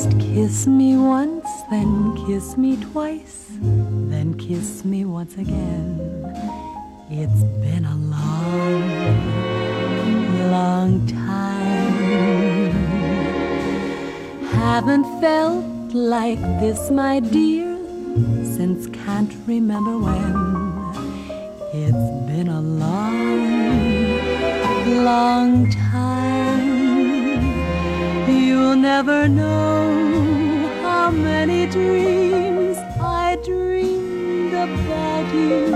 Kiss me once, then kiss me twice, then kiss me once again. It's been a long, long time. Haven't felt like this, my dear, since can't remember when. It's been a long, long time. You'll never know many dreams I dreamed about you,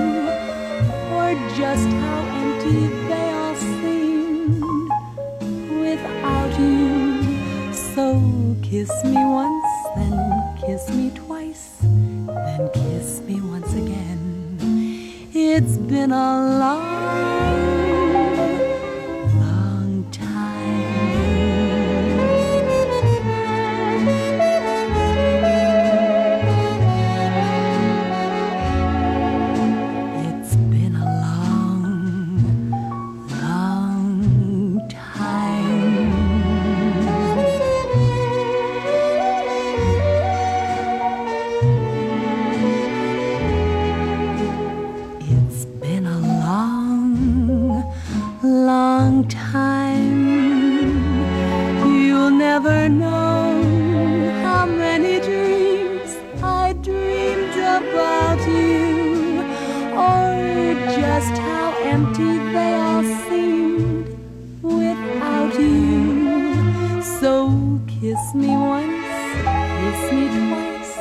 or just how empty they all seemed without you. So kiss me once, then kiss me twice, then kiss me once again. It's been a long, long time. You'll never know how many dreams I dreamed about you, or just how empty they all seemed without you. So kiss me once, kiss me twice,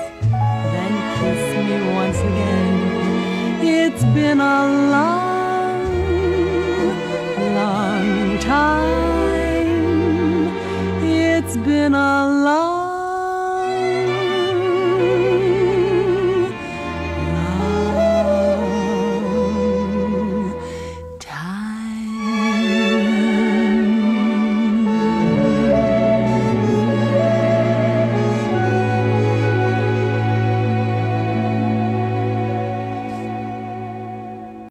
then kiss me once again. It's been a long It's been a long